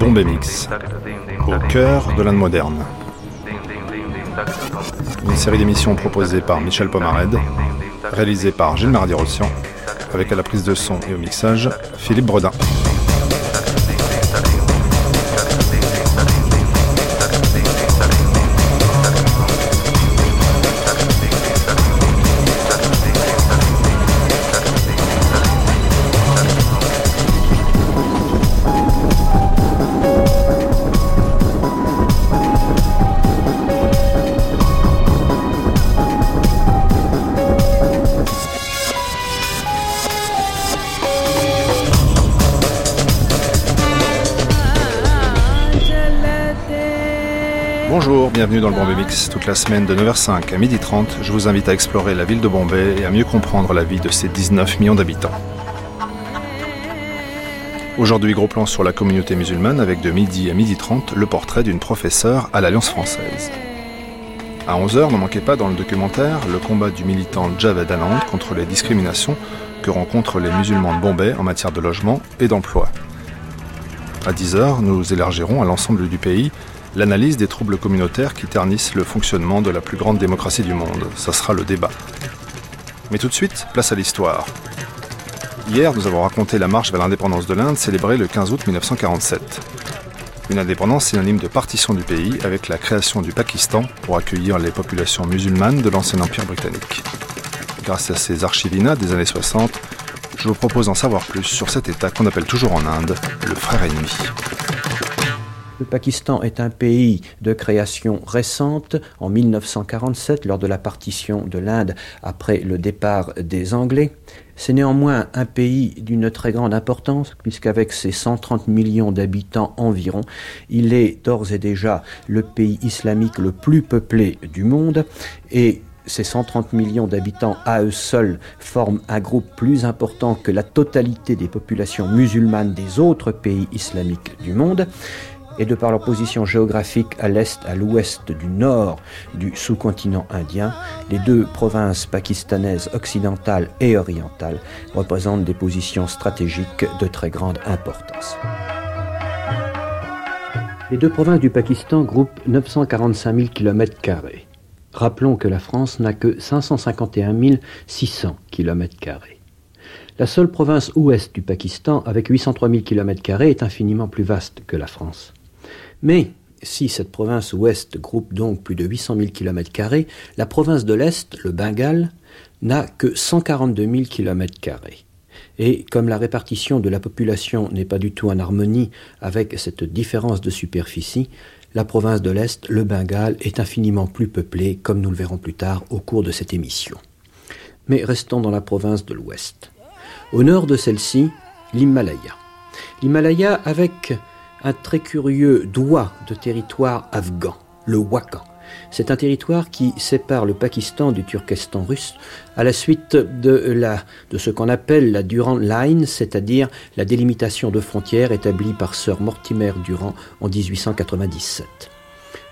Bombay Mix, au cœur de l'Inde moderne. Une série d'émissions proposées par Michel Pomared, réalisée par Gilles Mardi-Rossian, avec à la prise de son et au mixage Philippe Bredin. Bienvenue dans le Bombay Mix. Toute la semaine de 9h05 à 12h30, je vous invite à explorer la ville de Bombay et à mieux comprendre la vie de ses 19 millions d'habitants. Aujourd'hui, gros plan sur la communauté musulmane avec de midi à 12h30 le portrait d'une professeure à l'Alliance française. À 11h, ne manquez pas dans le documentaire le combat du militant Javed Anand contre les discriminations que rencontrent les musulmans de Bombay en matière de logement et d'emploi. À 10h, nous élargirons à l'ensemble du pays l'analyse des troubles communautaires qui ternissent le fonctionnement de la plus grande démocratie du monde. Ça sera le débat. Mais tout de suite, place à l'histoire. Hier, nous avons raconté la marche vers l'indépendance de l'Inde célébrée le 15 août 1947. Une indépendance synonyme de partition du pays avec la création du Pakistan pour accueillir les populations musulmanes de l'ancien empire britannique. Grâce à ces archivina des années 60, je vous propose d'en savoir plus sur cet État qu'on appelle toujours en Inde le frère ennemi. Le Pakistan est un pays de création récente, en 1947, lors de la partition de l'Inde après le départ des Anglais. C'est néanmoins un pays d'une très grande importance, puisqu'avec ses 130 millions d'habitants environ, il est d'ores et déjà le pays islamique le plus peuplé du monde, et ces 130 millions d'habitants à eux seuls forment un groupe plus important que la totalité des populations musulmanes des autres pays islamiques du monde et de par leur position géographique à l'est, à l'ouest, du nord du sous-continent indien, les deux provinces pakistanaises occidentales et orientales représentent des positions stratégiques de très grande importance. Les deux provinces du Pakistan groupent 945 000 km. Rappelons que la France n'a que 551 600 km. La seule province ouest du Pakistan, avec 803 000 km, est infiniment plus vaste que la France. Mais si cette province ouest groupe donc plus de 800 000 km, la province de l'Est, le Bengale, n'a que 142 000 km. Et comme la répartition de la population n'est pas du tout en harmonie avec cette différence de superficie, la province de l'Est, le Bengale, est infiniment plus peuplée, comme nous le verrons plus tard au cours de cette émission. Mais restons dans la province de l'Ouest. Au nord de celle-ci, l'Himalaya. L'Himalaya avec un très curieux doigt de territoire afghan, le Wakhan. C'est un territoire qui sépare le Pakistan du Turkestan russe à la suite de, de ce qu'on appelle la Durand Line, c'est-à-dire la délimitation de frontières établie par Sir Mortimer Durand en 1897.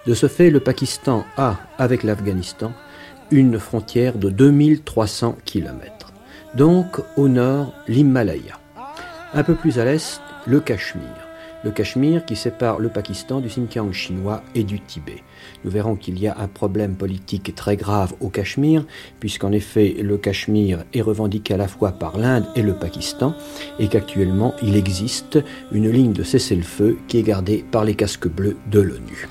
De ce fait, le Pakistan a, avec l'Afghanistan, une frontière de 2300 km. Donc, au nord, l'Himalaya. Un peu plus à l'est, le Cachemire le Cachemire qui sépare le Pakistan du Xinjiang chinois et du Tibet. Nous verrons qu'il y a un problème politique très grave au Cachemire, puisqu'en effet le Cachemire est revendiqué à la fois par l'Inde et le Pakistan, et qu'actuellement il existe une ligne de cessez-le-feu qui est gardée par les casques bleus de l'ONU.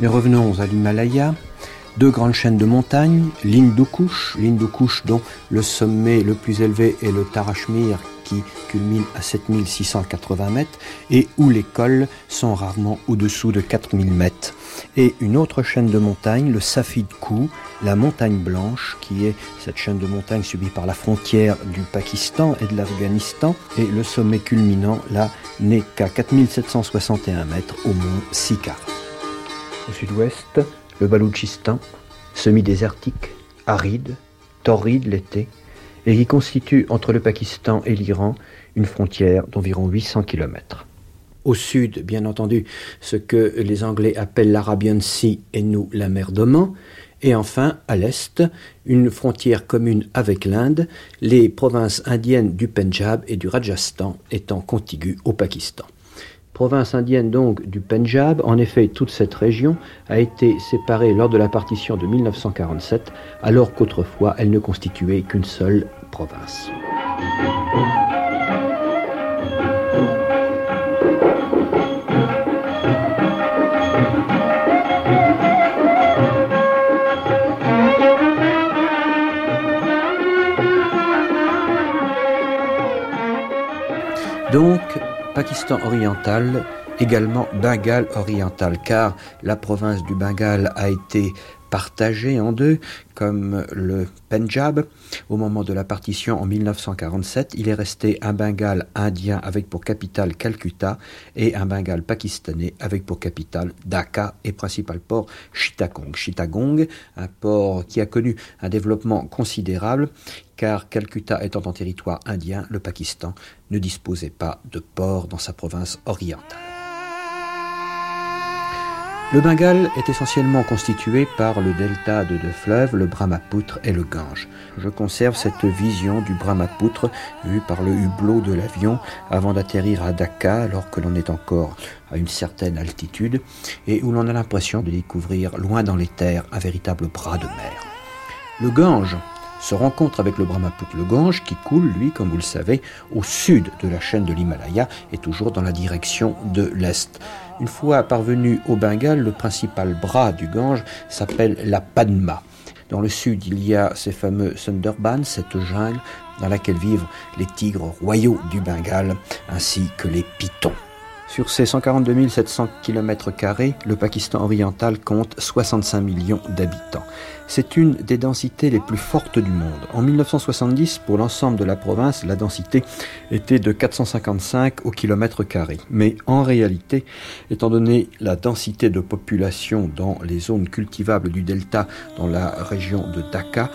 Mais revenons à l'Himalaya. Deux grandes chaînes de montagnes, l'Hindu-Kush, l'Hindu-Kush dont le sommet le plus élevé est le Tarashmir culmine à 7680 mètres et où les cols sont rarement au-dessous de 4000 mètres. Et une autre chaîne de montagnes, le Safid Kou, la montagne blanche, qui est cette chaîne de montagnes subie par la frontière du Pakistan et de l'Afghanistan. Et le sommet culminant, là, n'est qu'à 4761 mètres au mont Sikar. Au sud-ouest, le Baloutchistan, semi-désertique, aride, torride l'été, et qui constitue entre le Pakistan et l'Iran une frontière d'environ 800 km. Au sud, bien entendu, ce que les Anglais appellent l'Arabian Sea et nous la mer d'Oman, Et enfin, à l'est, une frontière commune avec l'Inde, les provinces indiennes du Pendjab et du Rajasthan étant contiguës au Pakistan. Province indienne donc du Pendjab, en effet, toute cette région a été séparée lors de la partition de 1947, alors qu'autrefois elle ne constituait qu'une seule province. Donc, Pakistan oriental, également Bengale oriental, car la province du Bengale a été partagé en deux, comme le Pendjab. Au moment de la partition en 1947, il est resté un Bengale indien avec pour capitale Calcutta et un Bengale pakistanais avec pour capitale Dhaka et principal port Chittagong. Chittagong, un port qui a connu un développement considérable car Calcutta étant en territoire indien, le Pakistan ne disposait pas de port dans sa province orientale. Le Bengale est essentiellement constitué par le delta de deux fleuves, le Brahmapoutre et le Gange. Je conserve cette vision du Brahmapoutre vue par le hublot de l'avion avant d'atterrir à Dhaka alors que l'on est encore à une certaine altitude et où l'on a l'impression de découvrir loin dans les terres un véritable bras de mer. Le Gange se rencontre avec le Brahmapoutre. Le Gange, qui coule, lui, comme vous le savez, au sud de la chaîne de l'Himalaya et toujours dans la direction de l'est. Une fois parvenu au Bengale, le principal bras du Gange s'appelle la Padma. Dans le sud, il y a ces fameux Sundarbans, cette jungle dans laquelle vivent les tigres royaux du Bengale, ainsi que les pitons. Sur ces 142 700 km, le Pakistan oriental compte 65 millions d'habitants. C'est une des densités les plus fortes du monde. En 1970, pour l'ensemble de la province, la densité était de 455 au kilomètre carré. Mais en réalité, étant donné la densité de population dans les zones cultivables du delta dans la région de Dhaka,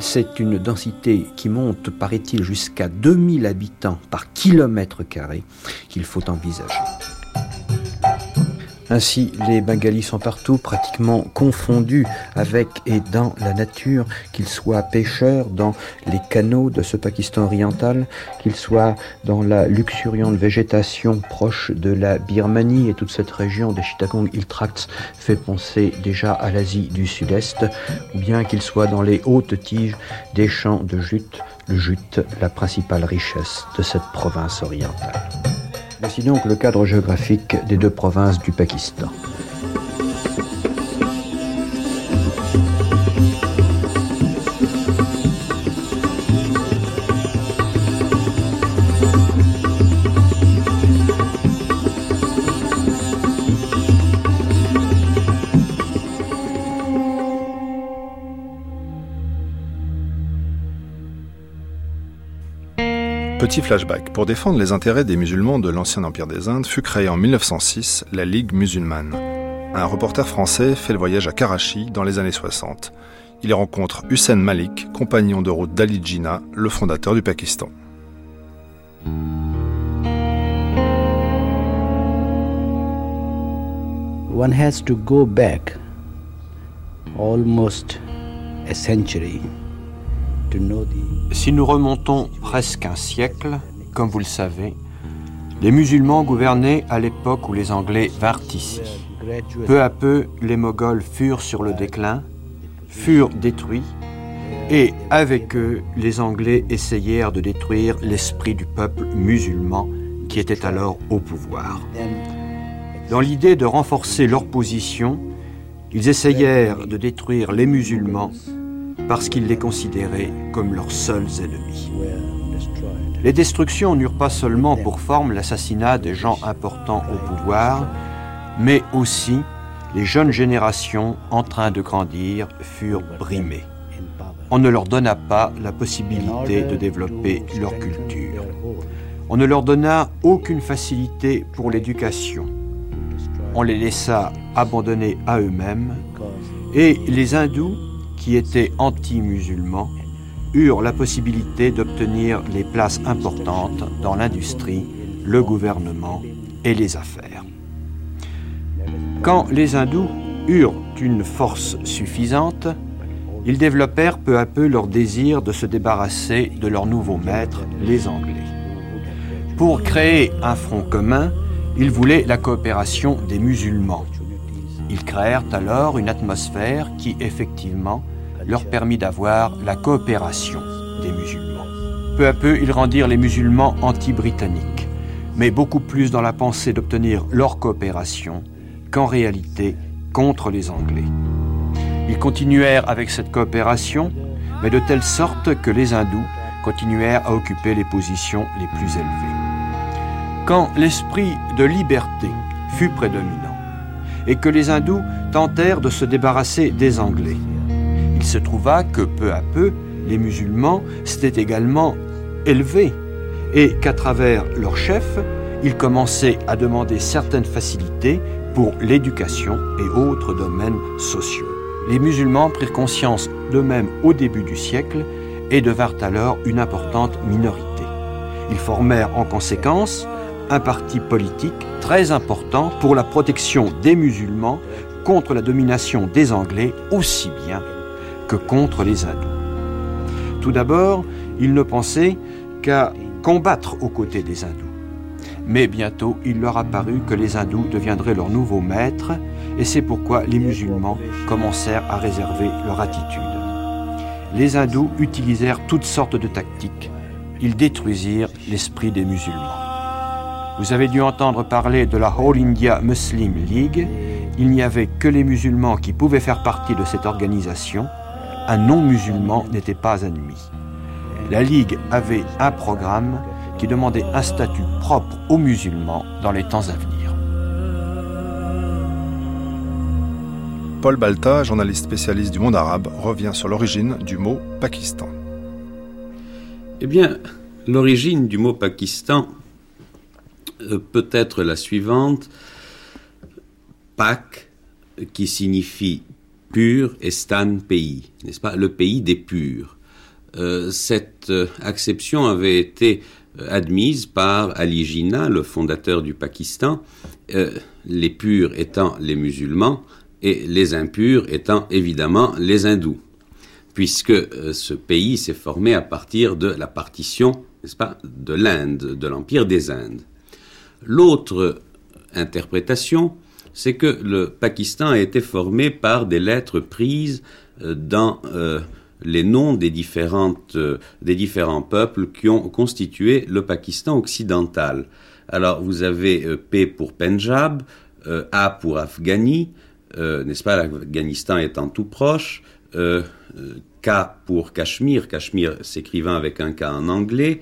c'est une densité qui monte, paraît-il, jusqu'à 2000 habitants par kilomètre carré qu'il faut envisager. Ainsi, les Bengalis sont partout pratiquement confondus avec et dans la nature, qu'ils soient pêcheurs dans les canaux de ce Pakistan oriental, qu'ils soient dans la luxuriante végétation proche de la Birmanie et toute cette région des Chittagong Hill Tracts fait penser déjà à l'Asie du Sud-Est, ou bien qu'ils soient dans les hautes tiges des champs de jute, le jute, la principale richesse de cette province orientale. Voici donc le cadre géographique des deux provinces du Pakistan. Petit flashback. Pour défendre les intérêts des musulmans de l'ancien empire des Indes, fut créée en 1906 la Ligue musulmane. Un reporter français fait le voyage à Karachi dans les années 60. Il y rencontre Hussein Malik, compagnon de route d'Ali Jinnah, le fondateur du Pakistan. One has to go back almost a century si nous remontons presque un siècle, comme vous le savez, les musulmans gouvernaient à l'époque où les Anglais vinrent ici. Peu à peu, les Moghols furent sur le déclin, furent détruits, et avec eux, les Anglais essayèrent de détruire l'esprit du peuple musulman qui était alors au pouvoir. Dans l'idée de renforcer leur position, ils essayèrent de détruire les musulmans parce qu'ils les considéraient comme leurs seuls ennemis. Les destructions n'eurent pas seulement pour forme l'assassinat des gens importants au pouvoir, mais aussi les jeunes générations en train de grandir furent brimées. On ne leur donna pas la possibilité de développer leur culture. On ne leur donna aucune facilité pour l'éducation. On les laissa abandonnés à eux-mêmes et les hindous qui étaient anti-musulmans eurent la possibilité d'obtenir les places importantes dans l'industrie, le gouvernement et les affaires. Quand les hindous eurent une force suffisante, ils développèrent peu à peu leur désir de se débarrasser de leur nouveau maître, les Anglais. Pour créer un front commun, ils voulaient la coopération des musulmans. Ils créèrent alors une atmosphère qui, effectivement, leur permit d'avoir la coopération des musulmans. Peu à peu, ils rendirent les musulmans anti-britanniques, mais beaucoup plus dans la pensée d'obtenir leur coopération qu'en réalité contre les Anglais. Ils continuèrent avec cette coopération, mais de telle sorte que les hindous continuèrent à occuper les positions les plus élevées. Quand l'esprit de liberté fut prédominant et que les hindous tentèrent de se débarrasser des Anglais, se trouva que peu à peu, les musulmans s'étaient également élevés et qu'à travers leur chef, ils commençaient à demander certaines facilités pour l'éducation et autres domaines sociaux les musulmans prirent conscience d'eux-mêmes au début du siècle et devinrent alors une importante minorité. Ils formèrent en conséquence un parti politique très important pour la protection des musulmans contre la domination des Anglais aussi bien que contre les hindous. Tout d'abord, ils ne pensaient qu'à combattre aux côtés des hindous. Mais bientôt, il leur apparut que les hindous deviendraient leurs nouveaux maîtres et c'est pourquoi les musulmans commencèrent à réserver leur attitude. Les hindous utilisèrent toutes sortes de tactiques. Ils détruisirent l'esprit des musulmans. Vous avez dû entendre parler de la All India Muslim League. Il n'y avait que les musulmans qui pouvaient faire partie de cette organisation. Un non-musulman n'était pas admis. La Ligue avait un programme qui demandait un statut propre aux musulmans dans les temps à venir. Paul Balta, journaliste spécialiste du monde arabe, revient sur l'origine du mot Pakistan. Eh bien, l'origine du mot Pakistan euh, peut être la suivante. Pak, qui signifie pur, et Stan, pays, n'est-ce pas? Le pays des purs. Euh, cette euh, acception avait été admise par Ali Jinnah, le fondateur du Pakistan, les purs étant les musulmans, et les impurs étant évidemment les hindous, puisque euh, ce pays s'est formé à partir de la partition, n'est-ce pas, de l'Inde, de l'Empire des Indes. L'autre interprétation, c'est que le Pakistan a été formé par des lettres prises euh, dans euh, les noms des, différentes, des différents peuples qui ont constitué le Pakistan occidental. Alors vous avez P pour Punjab, A pour Afghani, euh, n'est-ce pas, l'Afghanistan étant tout proche, euh, euh, K pour Cachemire, Cachemire s'écrivant avec un K en anglais,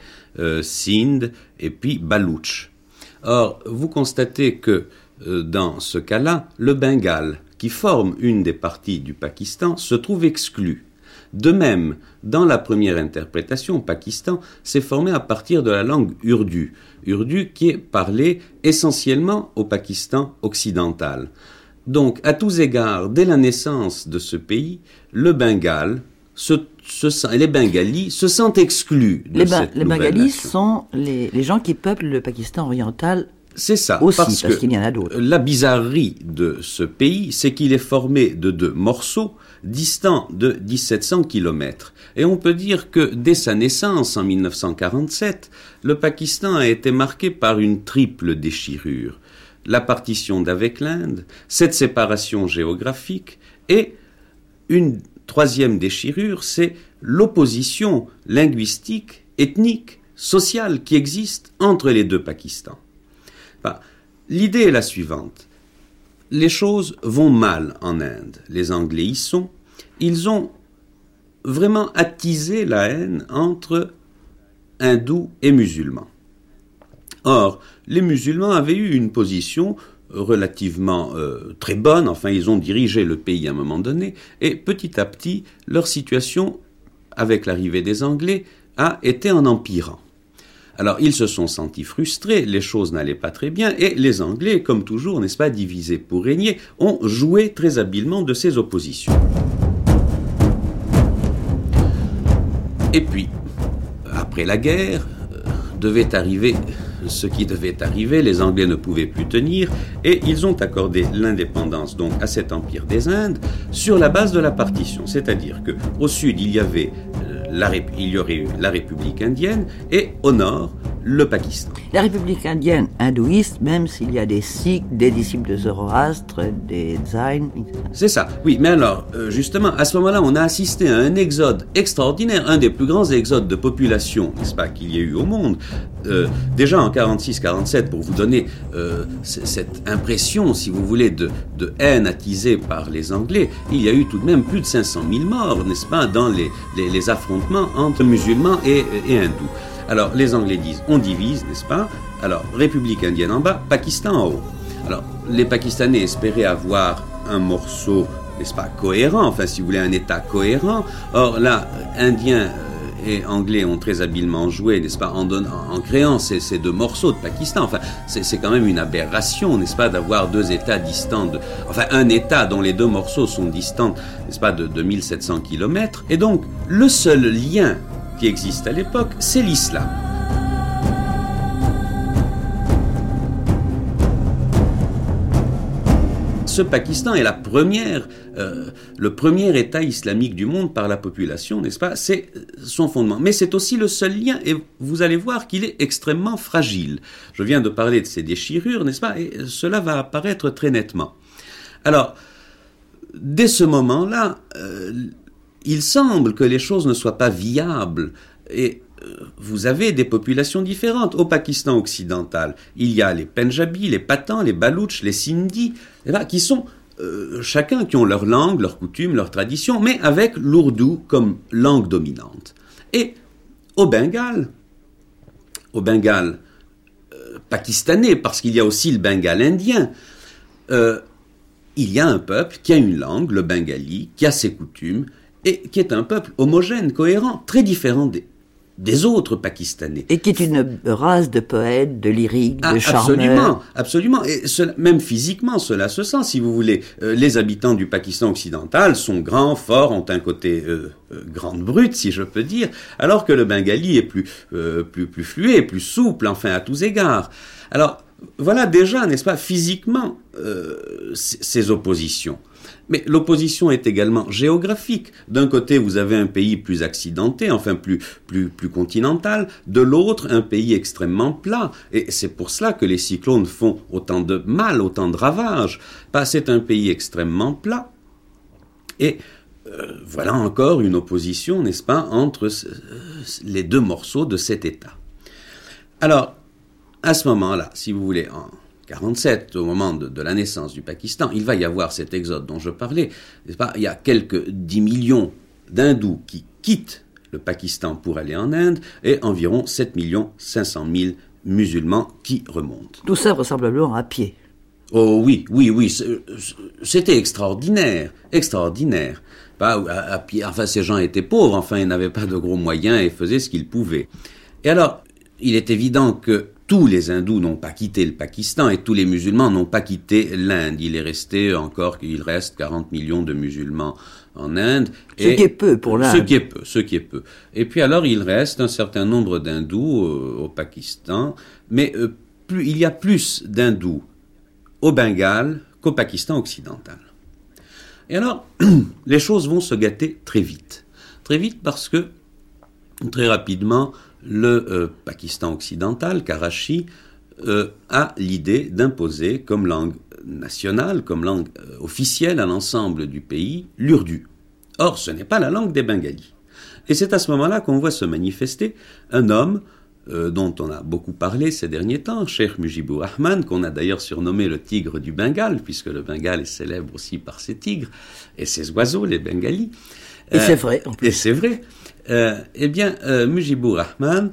Sindh, et puis Baloutch. Or, vous constatez que dans ce cas-là, le Bengale, qui forme une des parties du Pakistan, se trouve exclu. De même, dans la première interprétation, Pakistan s'est formé à partir de la langue urdu, urdu qui est parlé essentiellement au Pakistan occidental. Donc, à tous égards, dès la naissance de ce pays, le Bengale, se, les Bengalis se sentent exclus de les, cette les Bengalis sont les, gens qui peuplent le Pakistan oriental. C'est ça, aussi, parce, qu'il y en a d'autres. La bizarrerie de ce pays, c'est qu'il est formé de deux morceaux distants de 1700 km. Et on peut dire que dès sa naissance en 1947, le Pakistan a été marqué par une triple déchirure la partition d'avec l'Inde, cette séparation géographique et une troisième déchirure, c'est l'opposition linguistique, ethnique, sociale qui existe entre les deux Pakistans. L'idée est la suivante. Les choses vont mal en Inde. Les Anglais y sont. Ils ont vraiment attisé la haine entre hindous et musulmans. Or, les musulmans avaient eu une position relativement euh, très bonne, enfin ils ont dirigé le pays à un moment donné, et petit à petit, leur situation, avec l'arrivée des Anglais, a été en empirant. Alors ils se sont sentis frustrés, les choses n'allaient pas très bien, et les Anglais, comme toujours, n'est-ce pas, divisés pour régner, ont joué très habilement de ces oppositions. Et puis, après la guerre, euh, devait arriver ce qui devait arriver, les Anglais ne pouvaient plus tenir, et ils ont accordé l'indépendance donc à cet empire des Indes sur la base de la partition, c'est-à-dire que au sud il y avait euh, il y aurait la République indienne et au nord le Pakistan. La République indienne hindouiste, même s'il y a des Sikhs, des disciples de Zoroastre, des Zayn. C'est ça, oui. Mais alors, euh, justement, à ce moment-là, on a assisté à un exode extraordinaire, un des plus grands exodes de population, n'est-ce pas, qu'il y ait eu au monde. Euh, déjà en 46-47, pour vous donner euh, cette impression, si vous voulez, de, de, haine attisée par les Anglais, il y a eu tout de même plus de 500 000 morts, n'est-ce pas, dans les, les, affrontements entre musulmans et, et hindous. Alors, les Anglais disent, on divise, n'est-ce pas? Alors, République indienne en bas, Pakistan en haut. Alors, les Pakistanais espéraient avoir un morceau, n'est-ce pas, cohérent, enfin, si vous voulez, un État cohérent. Or, là, Indiens euh, et Anglais ont très habilement joué, n'est-ce pas, en, en créant ces, deux morceaux de Pakistan. Enfin, c'est quand même une aberration, n'est-ce pas, d'avoir deux États distants, de, enfin, un État dont les deux morceaux sont distants, n'est-ce pas, de, de 1700 kilomètres. Et donc, le seul lien qui existe à l'époque, c'est l'islam. Ce Pakistan est la euh, le premier État islamique du monde par la population, n'est-ce pas? C'est son fondement. Mais c'est aussi le seul lien, et vous allez voir qu'il est extrêmement fragile. Je viens de parler de ces déchirures, n'est-ce pas? Et cela va apparaître très nettement. Alors, dès ce moment-là, euh, il semble que les choses ne soient pas viables et euh, vous avez des populations différentes. Au Pakistan occidental, il y a les Punjabis, les Pathans, les Baloutches, les Sindhis, qui sont euh, chacun qui ont leur langue, leurs coutumes, leurs traditions, mais avec l'ourdou comme langue dominante. Et au Bengale, au Bengale euh, pakistanais, parce qu'il y a aussi le Bengale indien, il y a un peuple qui a une langue, le bengali, qui a ses coutumes, et qui est un peuple homogène, cohérent, très différent des, autres Pakistanais. Et qui est une race de poètes, de lyriques, de ah, charmeurs. Absolument, absolument. Et même physiquement, cela se sent, si vous voulez. Euh, les habitants du Pakistan occidental sont grands, forts, ont un côté euh, euh, grande brute, si je peux dire, alors que le bengali est plus, plus, plus fluet, plus souple, enfin, à tous égards. Alors, voilà déjà, n'est-ce pas, physiquement, ces oppositions. Mais l'opposition est également géographique. D'un côté, vous avez un pays plus accidenté, enfin plus, plus, continental, de l'autre, un pays extrêmement plat. Et c'est pour cela que les cyclones font autant de mal, autant de ravages. C'est un pays extrêmement plat. Et euh, voilà encore une opposition, n'est-ce pas, entre les deux morceaux de cet État. Alors, à ce moment-là, si vous voulez, en, 47, au moment de, la naissance du Pakistan, il va y avoir cet exode dont je parlais. Pas? Il y a quelques 10 millions d'hindous qui quittent le Pakistan pour aller en Inde et environ 7 millions 500 000 musulmans qui remontent. Tout ça vraisemblablement à pied. Oh oui, oui, oui, c'était extraordinaire, extraordinaire. Pas à, pied, enfin ces gens étaient pauvres, enfin ils n'avaient pas de gros moyens et faisaient ce qu'ils pouvaient. Et alors, il est évident que tous les hindous n'ont pas quitté le Pakistan et tous les musulmans n'ont pas quitté l'Inde. Il est resté encore, il reste 40 millions de musulmans en Inde. Ce qui est peu pour l'Inde. Ce qui est peu, ce qui est peu. Et puis alors il reste un certain nombre d'hindous euh, au Pakistan, mais euh, plus, il y a plus d'hindous au Bengale qu'au Pakistan occidental. Et alors, les choses vont se gâter très vite. Très vite parce que, très rapidement, le euh, Pakistan occidental, Karachi, euh, a l'idée d'imposer comme langue nationale, comme langue euh, officielle à l'ensemble du pays, l'urdu. Or, ce n'est pas la langue des Bengalis. Et c'est à ce moment-là qu'on voit se manifester un homme dont on a beaucoup parlé ces derniers temps, Sheikh Mujibur Rahman, qu'on a d'ailleurs surnommé le tigre du Bengale, puisque le Bengale est célèbre aussi par ses tigres et ses oiseaux, les Bengalis. Et c'est vrai. Et c'est vrai. Euh, eh bien, euh, Mujibur Rahman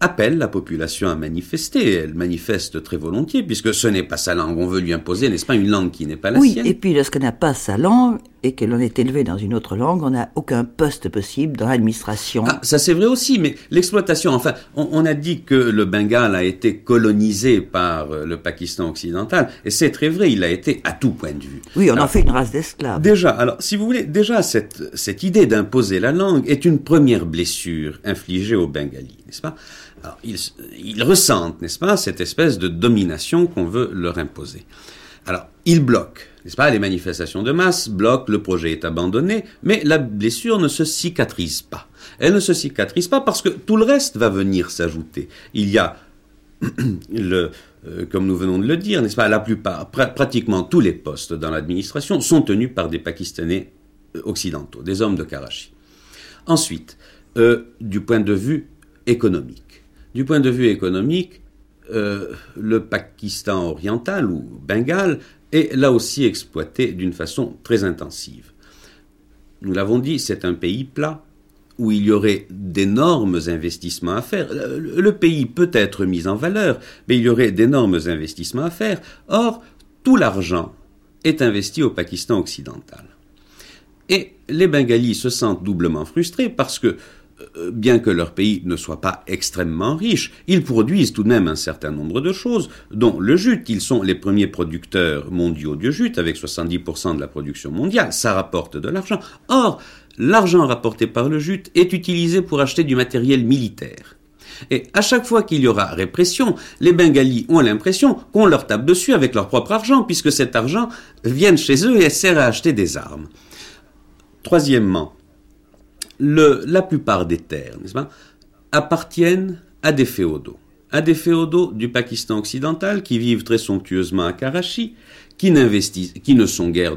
appelle la population à manifester. Elle manifeste très volontiers, puisque ce n'est pas sa langue. On veut lui imposer, n'est-ce pas, une langue qui n'est pas la sienne. Oui, et puis lorsqu'elle n'a pas sa langue, et que l'on est élevé dans une autre langue, on n'a aucun poste possible dans l'administration. Ah, ça c'est vrai aussi, mais l'exploitation, enfin, on, a dit que le Bengale a été colonisé par euh, le Pakistan occidental, et c'est très vrai, il a été à tout point de vue. Oui, on en fait une race d'esclaves. Déjà, alors, si vous voulez, déjà, cette, cette idée d'imposer la langue est une première blessure infligée aux Bengalis, n'est-ce pas? Alors, ils, ils ressentent, n'est-ce pas, cette espèce de domination qu'on veut leur imposer. Alors, ils bloquent n'est-ce pas Les manifestations de masse bloquent, le projet est abandonné, mais la blessure ne se cicatrise pas. Elle ne se cicatrise pas parce que tout le reste va venir s'ajouter. Il y a le, euh, comme nous venons de le dire, n'est-ce pas La plupart, pratiquement tous les postes dans l'administration sont tenus par des Pakistanais euh, occidentaux, des hommes de Karachi. Ensuite, euh, du point de vue économique. Du point de vue économique, le Pakistan oriental ou Bengale et là aussi exploité d'une façon très intensive. Nous l'avons dit, c'est un pays plat où il y aurait d'énormes investissements à faire. Le pays peut être mis en valeur, mais il y aurait d'énormes investissements à faire. Or, tout l'argent est investi au Pakistan occidental. Et les Bengalis se sentent doublement frustrés parce que bien que leur pays ne soit pas extrêmement riche, ils produisent tout de même un certain nombre de choses, dont le jute. Ils sont les premiers producteurs mondiaux de jute, avec 70% de la production mondiale. Ça rapporte de l'argent. Or, l'argent rapporté par le jute est utilisé pour acheter du matériel militaire. Et à chaque fois qu'il y aura répression, les Bengalis ont l'impression qu'on leur tape dessus avec leur propre argent, puisque cet argent vient chez eux et sert à acheter des armes. Troisièmement, la plupart des terres, n'est-ce appartiennent à des féodaux. À des féodaux du Pakistan occidental qui vivent très somptueusement à Karachi, qui n'investissent, qui ne sont guère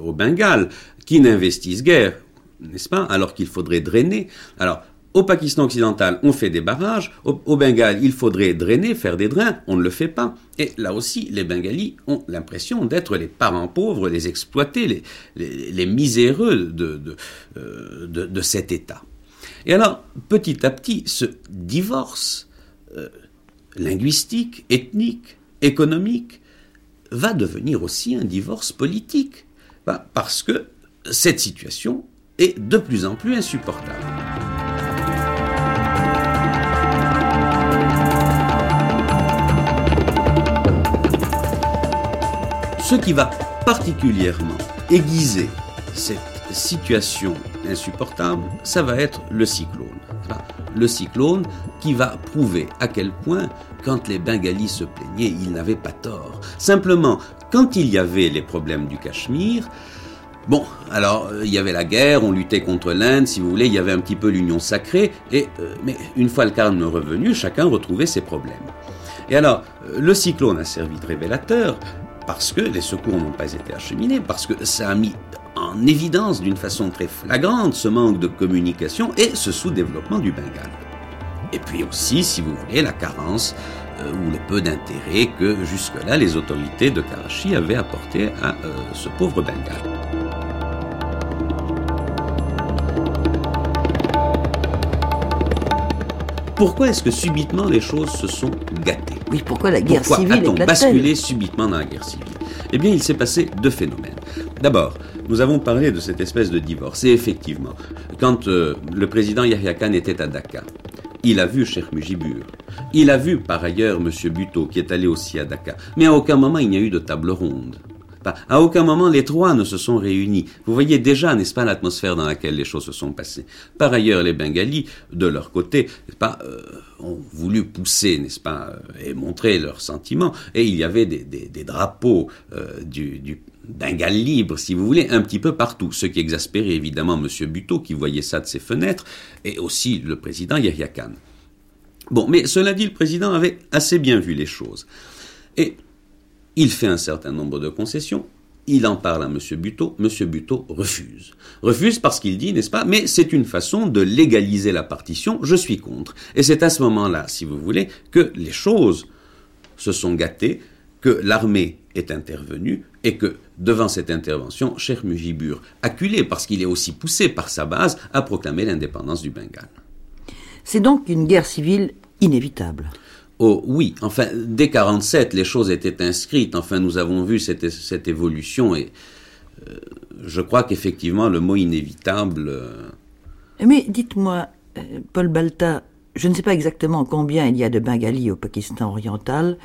au Bengale, qui n'investissent guère, n'est-ce pas, alors qu'il faudrait drainer. Alors, au Pakistan occidental, on fait des barrages. Au, Bengale, il faudrait drainer, faire des drains. On ne le fait pas. Et là aussi, les Bengalis ont l'impression d'être les parents pauvres, les exploités, les, miséreux euh, de, cet État. Et alors, petit à petit, ce divorce euh, linguistique, ethnique, économique, va devenir aussi un divorce politique. Bah, parce que cette situation est de plus en plus insupportable. Ce qui va particulièrement aiguiser cette situation insupportable, ça va être le cyclone. Le cyclone qui va prouver à quel point, quand les Bengalis se plaignaient, ils n'avaient pas tort. Simplement, quand il y avait les problèmes du Cachemire, Bon, alors euh, il y avait la guerre, on luttait contre l'Inde, si vous voulez, il y avait un petit peu l'union sacrée, et euh, mais une fois le calme revenu, chacun retrouvait ses problèmes. Et alors, euh, le cyclone a servi de révélateur, parce que les secours n'ont pas été acheminés, parce que ça a mis en évidence d'une façon très flagrante ce manque de communication et ce sous-développement du Bengale. Et puis aussi, si vous voulez, la carence euh, ou le peu d'intérêt que jusque-là les autorités de Karachi avaient apporté à euh, ce pauvre Bengale. Pourquoi est-ce que subitement les choses se sont gâtées? Oui, pourquoi la guerre pourquoi civile a-t-on basculé subitement dans la guerre civile? Eh bien, il s'est passé deux phénomènes. D'abord, nous avons parlé de cette espèce de divorce. Et effectivement, quand euh, le président Yahya Khan était à Dakar, il a vu Cheikh Mujibur. Il a vu par ailleurs M. Buteau qui est allé aussi à Dakar. Mais à aucun moment il n'y a eu de table ronde. À aucun moment les trois ne se sont réunis. Vous voyez déjà, n'est-ce pas, l'atmosphère dans laquelle les choses se sont passées. Par ailleurs, les Bengalis, de leur côté, pas, euh, ont voulu pousser, n'est-ce pas, euh, et montrer leurs sentiments. Et il y avait des, drapeaux euh, du, du Bengale libre, si vous voulez, un petit peu partout. Ce qui exaspérait évidemment M. Buteau, qui voyait ça de ses fenêtres, et aussi le président Yahya Khan. Bon, mais cela dit, le président avait assez bien vu les choses. Et il fait un certain nombre de concessions, il en parle à M. Buteau, M. Buteau refuse. Refuse parce qu'il dit, n'est-ce pas, mais c'est une façon de légaliser la partition, je suis contre. Et c'est à ce moment-là, si vous voulez, que les choses se sont gâtées, que l'armée est intervenue et que, devant cette intervention, Cheikh Mujibur, acculé parce qu'il est aussi poussé par sa base, a proclamé l'indépendance du Bengale. C'est donc une guerre civile inévitable. Oh oui, enfin, dès 47, les choses étaient inscrites. Enfin, nous avons vu cette, cette évolution et euh, je crois qu'effectivement, le mot inévitable. Euh, Mais dites-moi, euh, Paul Balta, je ne sais pas exactement combien il y a de Bengalis au Pakistan oriental.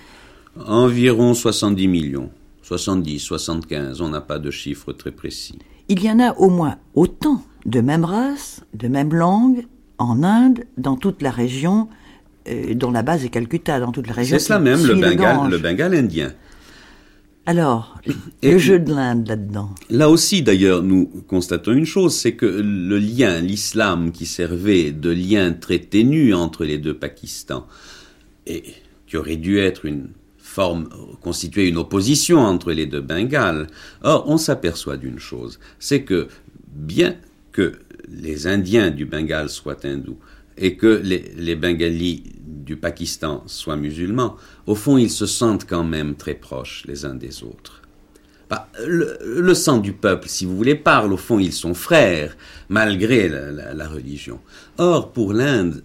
Environ 70 millions. 70, 75, on n'a pas de chiffre très précis. Il y en a au moins autant de même race, de même langue, en Inde, dans toute la région, dont la base est Calcutta, dans toute la région. C'est cela même, le Bengale, le Bengale indien. Alors, le jeu de l'Inde là-dedans. Là aussi, d'ailleurs, nous constatons une chose, c'est que le lien, l'islam qui servait de lien très ténu entre les deux Pakistans, et qui aurait dû être une forme, constituer une opposition entre les deux Bengales. Or, on s'aperçoit d'une chose, c'est que bien que les Indiens du Bengale soient hindous, et que les, Bengalis du Pakistan soient musulmans, au fond, ils se sentent quand même très proches les uns des autres. Bah, le, sang du peuple, si vous voulez, parle, au fond, ils sont frères, malgré la religion. Or, pour l'Inde,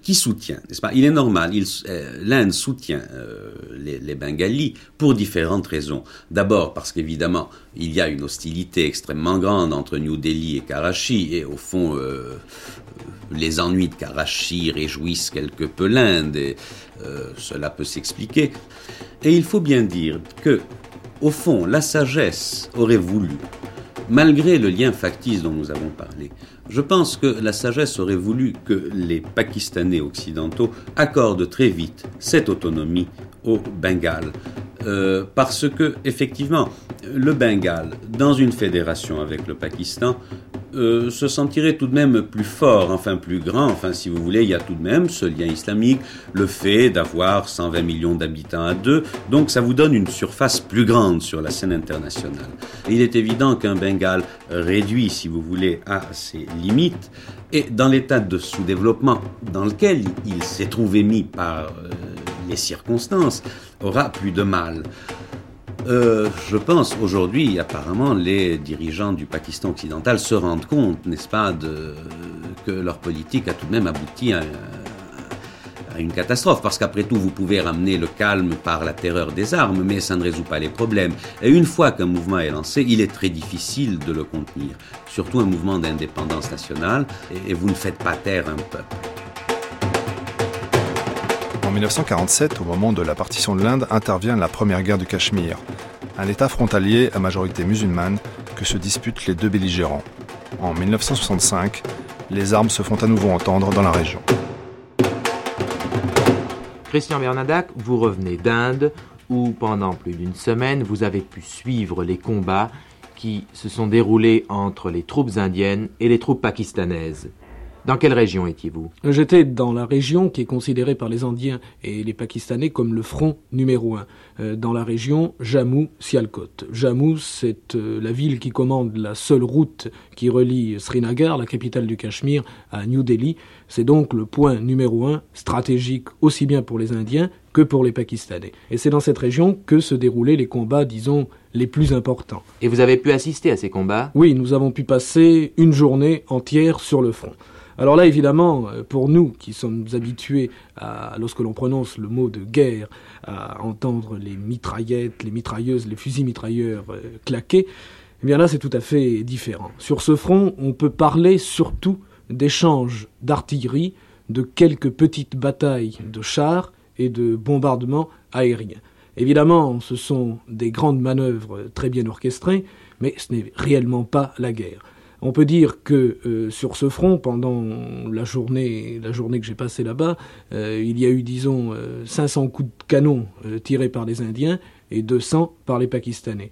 qui soutient, n'est-ce pas? Il est normal, euh, l'Inde soutient euh, les, Bengalis pour différentes raisons. D'abord parce qu'évidemment, il y a une hostilité extrêmement grande entre New Delhi et Karachi, et au fond, euh, les ennuis de Karachi réjouissent quelque peu l'Inde, et cela peut s'expliquer. Et il faut bien dire que, au fond, la sagesse aurait voulu, malgré le lien factice dont nous avons parlé, je pense que la sagesse aurait voulu que les Pakistanais occidentaux accordent très vite cette autonomie au Bengale. Euh, parce que, effectivement, le Bengale, dans une fédération avec le Pakistan, euh, se sentirait tout de même plus fort, enfin plus grand, enfin si vous voulez, il y a tout de même ce lien islamique, le fait d'avoir 120 millions d'habitants à deux, donc ça vous donne une surface plus grande sur la scène internationale. il est évident qu'un Bengale réduit, si vous voulez, à ses limites, et dans l'état de sous-développement dans lequel il s'est trouvé mis par euh, les circonstances, aura plus de mal. Euh, je pense aujourd'hui, apparemment, les dirigeants du Pakistan occidental se rendent compte, n'est-ce pas, de, que leur politique a tout de même abouti à, une catastrophe. Parce qu'après tout, vous pouvez ramener le calme par la terreur des armes, mais ça ne résout pas les problèmes. Et une fois qu'un mouvement est lancé, il est très difficile de le contenir. Surtout un mouvement d'indépendance nationale, et vous ne faites pas taire un peuple. En 1947, au moment de la partition de l'Inde, intervient la première guerre du Cachemire, un État frontalier à majorité musulmane que se disputent les deux belligérants. En 1965, les armes se font à nouveau entendre dans la région. Christian Bernadac, vous revenez d'Inde où pendant plus d'une semaine vous avez pu suivre les combats qui se sont déroulés entre les troupes indiennes et les troupes pakistanaises. Dans quelle région étiez-vous? J'étais dans la région qui est considérée par les Indiens et les Pakistanais comme le front numéro un, euh, dans la région Jammu-Sialkot. Jammu, c'est euh, la ville qui commande la seule route qui relie Srinagar, la capitale du Cachemire, à New Delhi. C'est donc le point numéro un stratégique aussi bien pour les Indiens que pour les Pakistanais. Et c'est dans cette région que se déroulaient les combats, disons, les plus importants. Et vous avez pu assister à ces combats? Oui, nous avons pu passer une journée entière sur le front. Alors là, évidemment, euh, pour nous qui sommes habitués, à, lorsque l'on prononce le mot de guerre, à entendre les mitraillettes, les mitrailleuses, les fusils mitrailleurs euh, claquer, eh bien là, c'est tout à fait différent. Sur ce front, on peut parler surtout d'échanges d'artillerie, de quelques petites batailles de chars et de bombardements aériens. Évidemment, ce sont des grandes manœuvres très bien orchestrées, mais ce n'est réellement pas la guerre. On peut dire que euh, sur ce front, pendant la journée, la journée que j'ai passée là-bas, euh, il y a eu, disons, 500 euh, coups de canon tirés par les Indiens et 200 par les Pakistanais.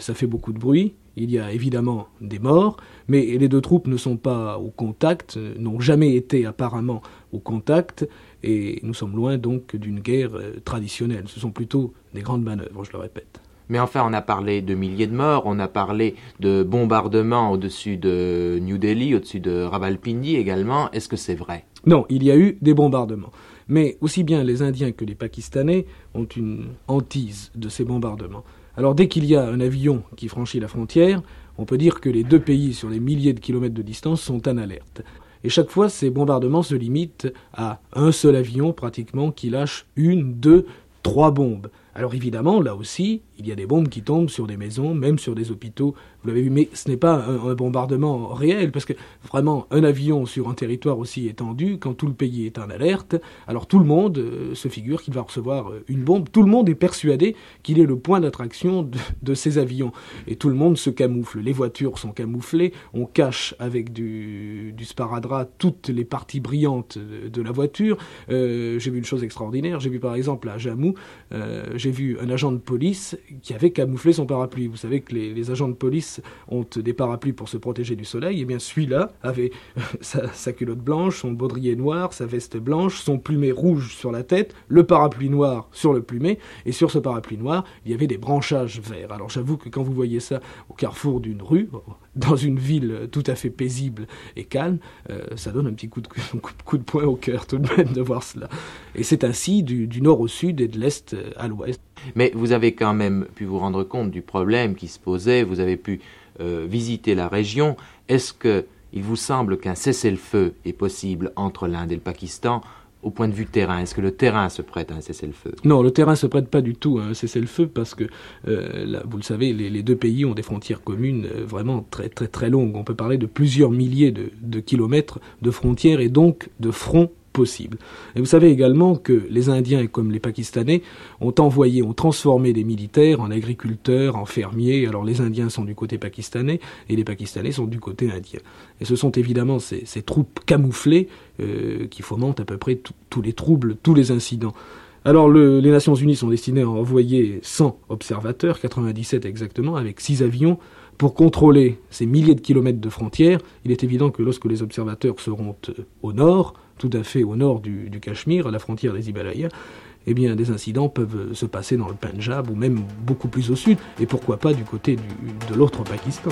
ça fait beaucoup de bruit. Il y a évidemment des morts, mais les deux troupes ne sont pas au contact, n'ont jamais été apparemment au contact, et nous sommes loin donc d'une guerre traditionnelle. Ce sont plutôt des grandes manœuvres, je le répète. Mais enfin, on a parlé de milliers de morts, on a parlé de bombardements au-dessus de New Delhi, au-dessus de Rawalpindi également. Est-ce que c'est vrai? Non, il y a eu des bombardements. Mais aussi bien les Indiens que les Pakistanais ont une hantise de ces bombardements. Alors dès qu'il y a un avion qui franchit la frontière, on peut dire que les deux pays sur les milliers de kilomètres de distance sont en alerte. Et chaque fois, ces bombardements se limitent à un seul avion pratiquement qui lâche une, deux, trois bombes Alors évidemment, là aussi, il y a des bombes qui tombent sur des maisons, même sur des hôpitaux, vous l'avez vu, mais ce n'est pas un, bombardement réel, parce que vraiment, un avion sur un territoire aussi étendu, quand tout le pays est en alerte, alors tout le monde euh, se figure qu'il va recevoir euh, une bombe, tout le monde est persuadé qu'il est le point d'attraction de, ces avions, et tout le monde se camoufle, les voitures sont camouflées, on cache avec du, sparadrap toutes les parties brillantes de, la voiture, euh, j'ai vu une chose extraordinaire, j'ai vu par exemple à Jamou, vu un agent de police qui avait camouflé son parapluie. Vous savez que les, agents de police ont des parapluies pour se protéger du soleil. Et eh bien celui-là avait sa, culotte blanche, son baudrier noir, sa veste blanche, son plumet rouge sur la tête, le parapluie noir sur le plumet. Et sur ce parapluie noir, il y avait des branchages verts. Alors j'avoue que quand vous voyez ça au carrefour d'une rue, dans une ville tout à fait paisible et calme, euh, ça donne un petit coup de, coup de poing au cœur tout de même de voir cela. Et c'est ainsi du, nord au sud et de l'est à l'ouest. Mais vous avez quand même pu vous rendre compte du problème qui se posait, vous avez pu euh, visiter la région. Est-ce qu'il vous semble qu'un cessez-le-feu est possible entre l'Inde et le Pakistan au point de vue terrain Est-ce que le terrain se prête à un cessez-le-feu? Non, le terrain ne se prête pas du tout à un cessez-le-feu parce que, euh, vous le savez, les, deux pays ont des frontières communes euh, vraiment très très très longues. On peut parler de plusieurs milliers de kilomètres de frontières et donc de fronts possible. Et vous savez également que les Indiens, comme les Pakistanais, ont envoyé, ont transformé des militaires en agriculteurs, en fermiers. Alors les Indiens sont du côté pakistanais et les Pakistanais sont du côté indien. Et ce sont évidemment ces, troupes camouflées euh, qui fomentent à peu près tous les troubles, tous les incidents. Alors les Nations Unies sont destinées à envoyer 100 observateurs, 97 exactement, avec 6 avions, pour contrôler ces milliers de kilomètres de frontières. Il est évident que lorsque les observateurs seront euh, au nord, tout à fait au nord du, Cachemire, à la frontière des Himalayas, eh bien, des incidents peuvent se passer dans le Punjab ou même beaucoup plus au sud, et pourquoi pas du côté de l'autre Pakistan.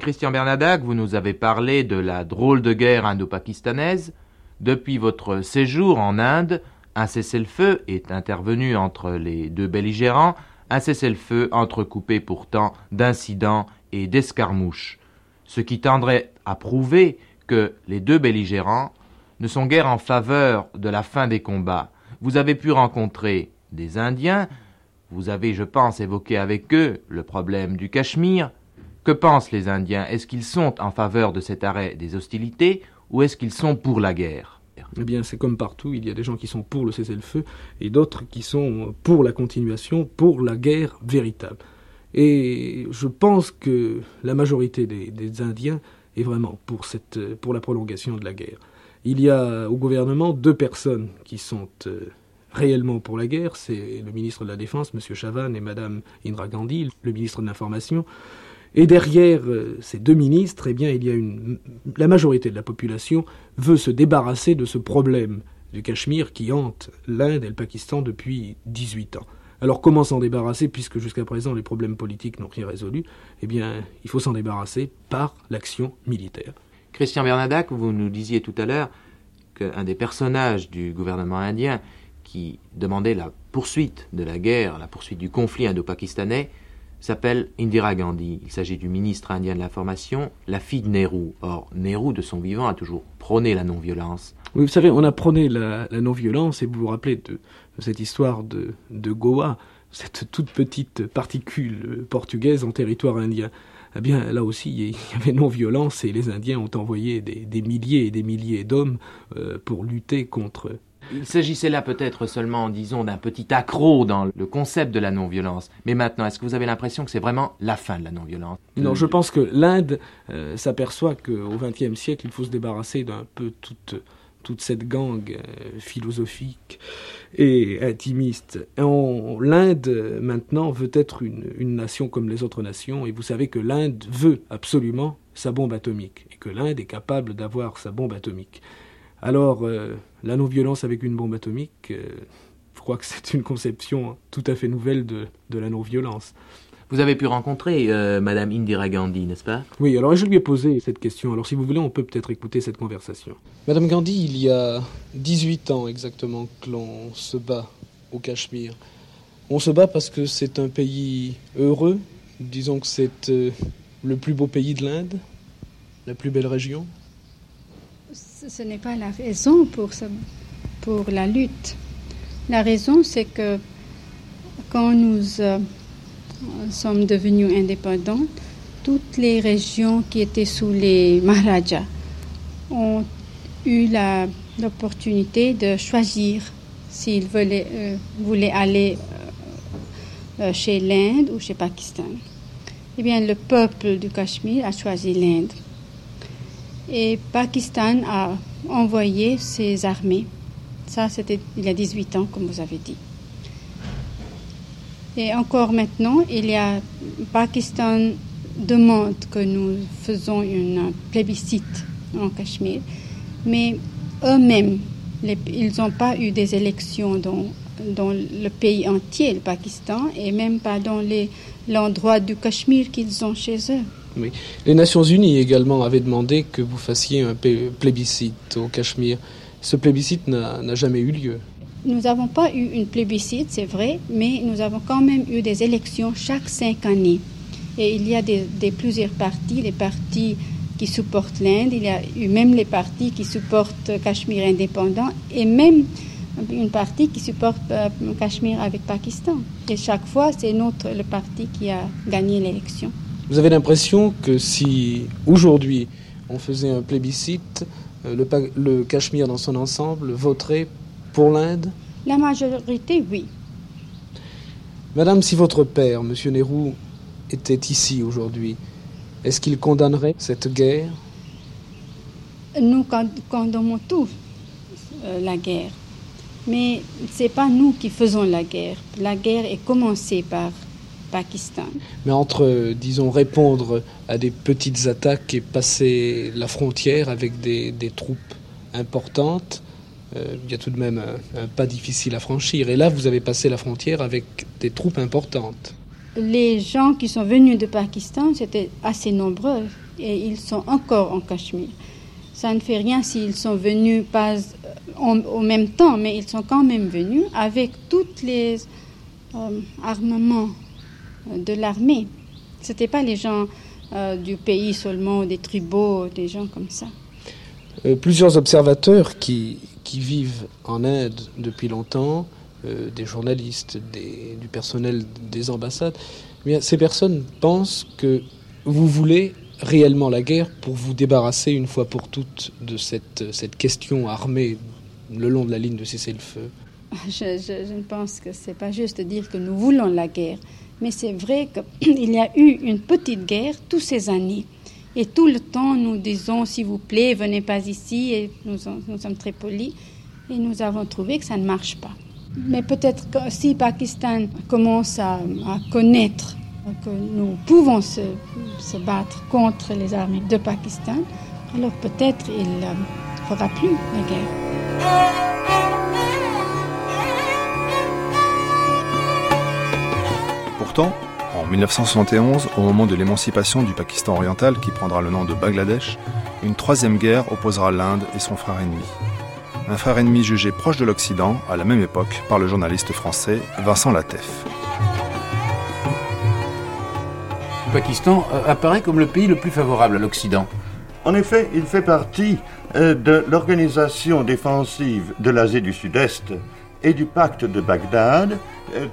Christian Bernadac, vous nous avez parlé de la drôle de guerre indo-pakistanaise, depuis votre séjour en Inde, un cessez-le-feu est intervenu entre les deux belligérants, un cessez-le-feu entrecoupé pourtant d'incidents et d'escarmouches, ce qui tendrait à prouver que les deux belligérants ne sont guère en faveur de la fin des combats. Vous avez pu rencontrer des Indiens, vous avez, je pense, évoqué avec eux le problème du Cachemire. Que pensent les Indiens? Est-ce qu'ils sont en faveur de cet arrêt des hostilités ou est-ce qu'ils sont pour la guerre? Eh bien, c'est comme partout, il y a des gens qui sont pour le cessez-le-feu et d'autres qui sont pour la continuation, pour la guerre véritable. Et je pense que la majorité des, Indiens est vraiment pour, cette, pour la prolongation de la guerre. Il y a au gouvernement deux personnes qui sont euh, réellement pour la guerre, c'est le ministre de la Défense, M. Chavan, et Mme Indra Gandhi, le ministre de l'Information. Et derrière euh, ces deux ministres, eh bien, il y a la majorité de la population veut se débarrasser de ce problème du Cachemire qui hante l'Inde et le Pakistan depuis 18 ans. Alors comment s'en débarrasser puisque jusqu'à présent les problèmes politiques n'ont rien résolu? Eh bien, il faut s'en débarrasser par l'action militaire. Christian Bernadac, vous nous disiez tout à l'heure qu'un des personnages du gouvernement indien qui demandait la poursuite de la guerre, la poursuite du conflit indo-pakistanais, s'appelle Indira Gandhi. Il s'agit du ministre indien de l'information, la fille de Nehru. Or, Nehru, de son vivant, a toujours prôné la non-violence. Oui, vous savez, on a prôné la, non-violence, et vous vous rappelez de, cette histoire de, Goa, cette toute petite particule portugaise en territoire indien. Eh bien, là aussi, il y avait non-violence, et les Indiens ont envoyé des, milliers et des milliers d'hommes euh, pour lutter contre il s'agissait là peut-être seulement, disons, d'un petit accroc dans le concept de la non-violence. Mais maintenant, est-ce que vous avez l'impression que c'est vraiment la fin de la non-violence? Non, je pense que l'Inde euh, s'aperçoit qu'au XXe siècle, il faut se débarrasser d'un peu toute, cette gangue euh, philosophique et intimiste. L'Inde, maintenant, veut être une, une nation comme les autres nations, et vous savez que l'Inde veut absolument sa bombe atomique, et que l'Inde est capable d'avoir sa bombe atomique. Alors, euh, la non-violence avec une bombe atomique, euh, je crois que c'est une conception tout à fait nouvelle de, la non-violence. Vous avez pu rencontrer euh, Madame Indira Gandhi, n'est-ce pas? Oui, alors je lui ai posé cette question. Alors si vous voulez, on peut peut-être écouter cette conversation. Madame Gandhi, il y a 18 ans exactement que l'on se bat au Cachemire. On se bat parce que c'est un pays heureux. Disons que c'est euh, le plus beau pays de l'Inde, la plus belle région. Ce n'est pas la raison pour, la lutte. La raison, c'est que quand nous euh, sommes devenus indépendants, toutes les régions qui étaient sous les Maharajas ont eu l'opportunité de choisir s'ils voulaient, euh, voulaient aller euh, chez l'Inde ou chez Pakistan. Eh bien, le peuple du Cachemire a choisi l'Inde. Et Pakistan a envoyé ses armées. Ça, c'était il y a 18 ans, comme vous avez dit. Et encore maintenant, il y a Pakistan demande que nous faisons une plébiscite en Cachemire, mais eux-mêmes, ils n'ont pas eu des élections dans, dans le pays entier, le Pakistan, et même pas dans l'endroit du Cachemire qu'ils ont chez eux. Les Nations Unies également avaient demandé que vous fassiez un plébiscite au Cachemire. Ce plébiscite n'a jamais eu lieu. Nous n'avons pas eu une plébiscite, c'est vrai, mais nous avons quand même eu des élections chaque cinq années. Et il y a des, plusieurs partis, les partis qui supportent l'Inde, il y a eu même les partis qui supportent Cachemire indépendant et même une partie qui supporte euh, Cachemire avec Pakistan. Et chaque fois, c'est notre le parti qui a gagné l'élection. Vous avez l'impression que si aujourd'hui on faisait un plébiscite, euh, le, le Cachemire dans son ensemble voterait pour l'Inde? La majorité, oui. Madame, si votre père, M. Nehru, était ici aujourd'hui, est-ce qu'il condamnerait cette guerre? Nous condamnons tous euh, la guerre. Mais ce n'est pas nous qui faisons la guerre. La guerre est commencée par Pakistan. Mais entre, disons, répondre à des petites attaques et passer la frontière avec des, troupes importantes, euh, il y a tout de même un, pas difficile à franchir. Et là, vous avez passé la frontière avec des troupes importantes les gens qui sont venus de Pakistan, c'était assez nombreux et ils sont encore en Cachemire. Ça ne fait rien s'ils sont venus pas au même temps, mais ils sont quand même venus avec tous les euh, armements de l'armée. Ce n'étaient pas les gens euh, du pays seulement, des tribaux, des gens comme ça. Euh, plusieurs observateurs qui, qui, vivent en Inde depuis longtemps euh, des journalistes, du personnel des ambassades, eh ces personnes pensent que vous voulez réellement la guerre pour vous débarrasser une fois pour toutes de cette, cette question armée le long de la ligne de cessez-le-feu je, je, je, pense que c'est pas juste de dire que nous voulons la guerre, mais c'est vrai qu'il y a eu une petite guerre toutes ces années. Et tout le temps, nous disons, s'il vous plaît, venez pas ici, et nous, sommes très polis. Et nous avons trouvé que ça ne marche pas. Mais peut-être que si Pakistan commence à, connaître que nous pouvons se, battre contre les armées de Pakistan, alors peut-être il ne euh, fera plus la guerre. Pourtant, en 1971, au moment de l'émancipation du Pakistan oriental qui prendra le nom de Bangladesh, une troisième guerre opposera l'Inde et son frère ennemi un frère ennemi jugé proche de l'Occident à la même époque par le journaliste français Vincent Lattef. Le Pakistan euh, apparaît comme le pays le plus favorable à l'Occident. En effet, il fait partie euh, de l'organisation défensive de l'Asie du Sud-Est et du pacte de Bagdad, euh,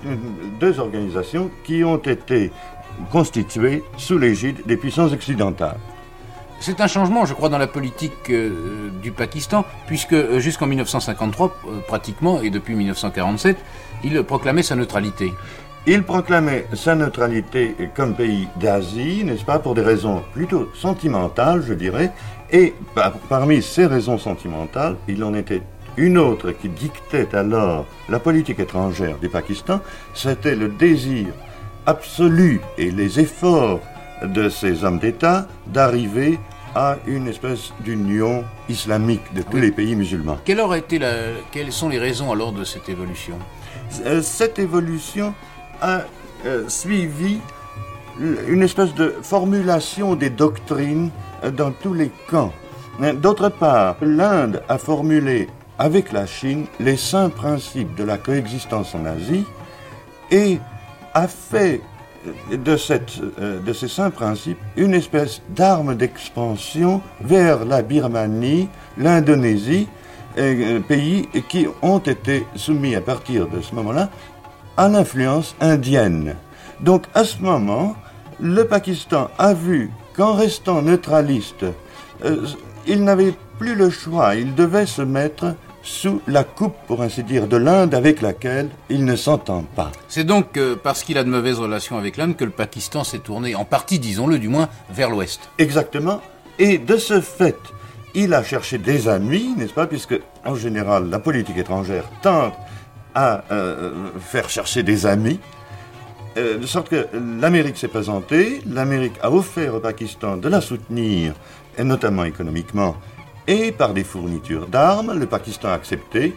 deux organisations qui ont été constituées sous l'égide des puissances occidentales. C'est un changement, je crois, dans la politique euh, du Pakistan, puisque euh, jusqu'en 1953, euh, pratiquement, et depuis 1947, il proclamait sa neutralité. Il proclamait sa neutralité comme pays d'Asie, n'est-ce pas, pour des raisons plutôt sentimentales, je dirais, et parmi ces raisons sentimentales, il en était une autre qui dictait alors la politique étrangère du Pakistan, c'était le désir absolu et les efforts de ces hommes d'État d'arriver à une espèce d'union islamique de tous les pays musulmans. Quelle été quelles sont les raisons alors de cette évolution? Euh, Cette évolution a euh, suivi une espèce de formulation des doctrines euh, dans tous les camps. D'autre part, l'Inde a formulé avec la Chine les saints principes de la coexistence en Asie et a fait de, cette, euh, de ces saints principes une espèce d'arme d'expansion vers la Birmanie, l'Indonésie, euh, pays qui ont été soumis à partir de ce moment-là à l'influence indienne. Donc à ce moment, le Pakistan a vu qu'en restant neutraliste, euh, il n'avait plus le choix, il devait se mettre sous la coupe, pour ainsi dire, de l'Inde avec laquelle il ne s'entend pas. C'est donc euh, parce qu'il a de mauvaises relations avec l'Inde que le Pakistan s'est tourné, en partie, disons-le du moins, vers l'Ouest. Exactement. Et de ce fait, il a cherché des amis, n'est-ce pas, puisque en général, la politique étrangère tente à euh, faire chercher des amis. Euh, de sorte que l'Amérique s'est présentée, l'Amérique a offert au Pakistan de la soutenir, et notamment économiquement, et par des fournitures d'armes. Le Pakistan a accepté.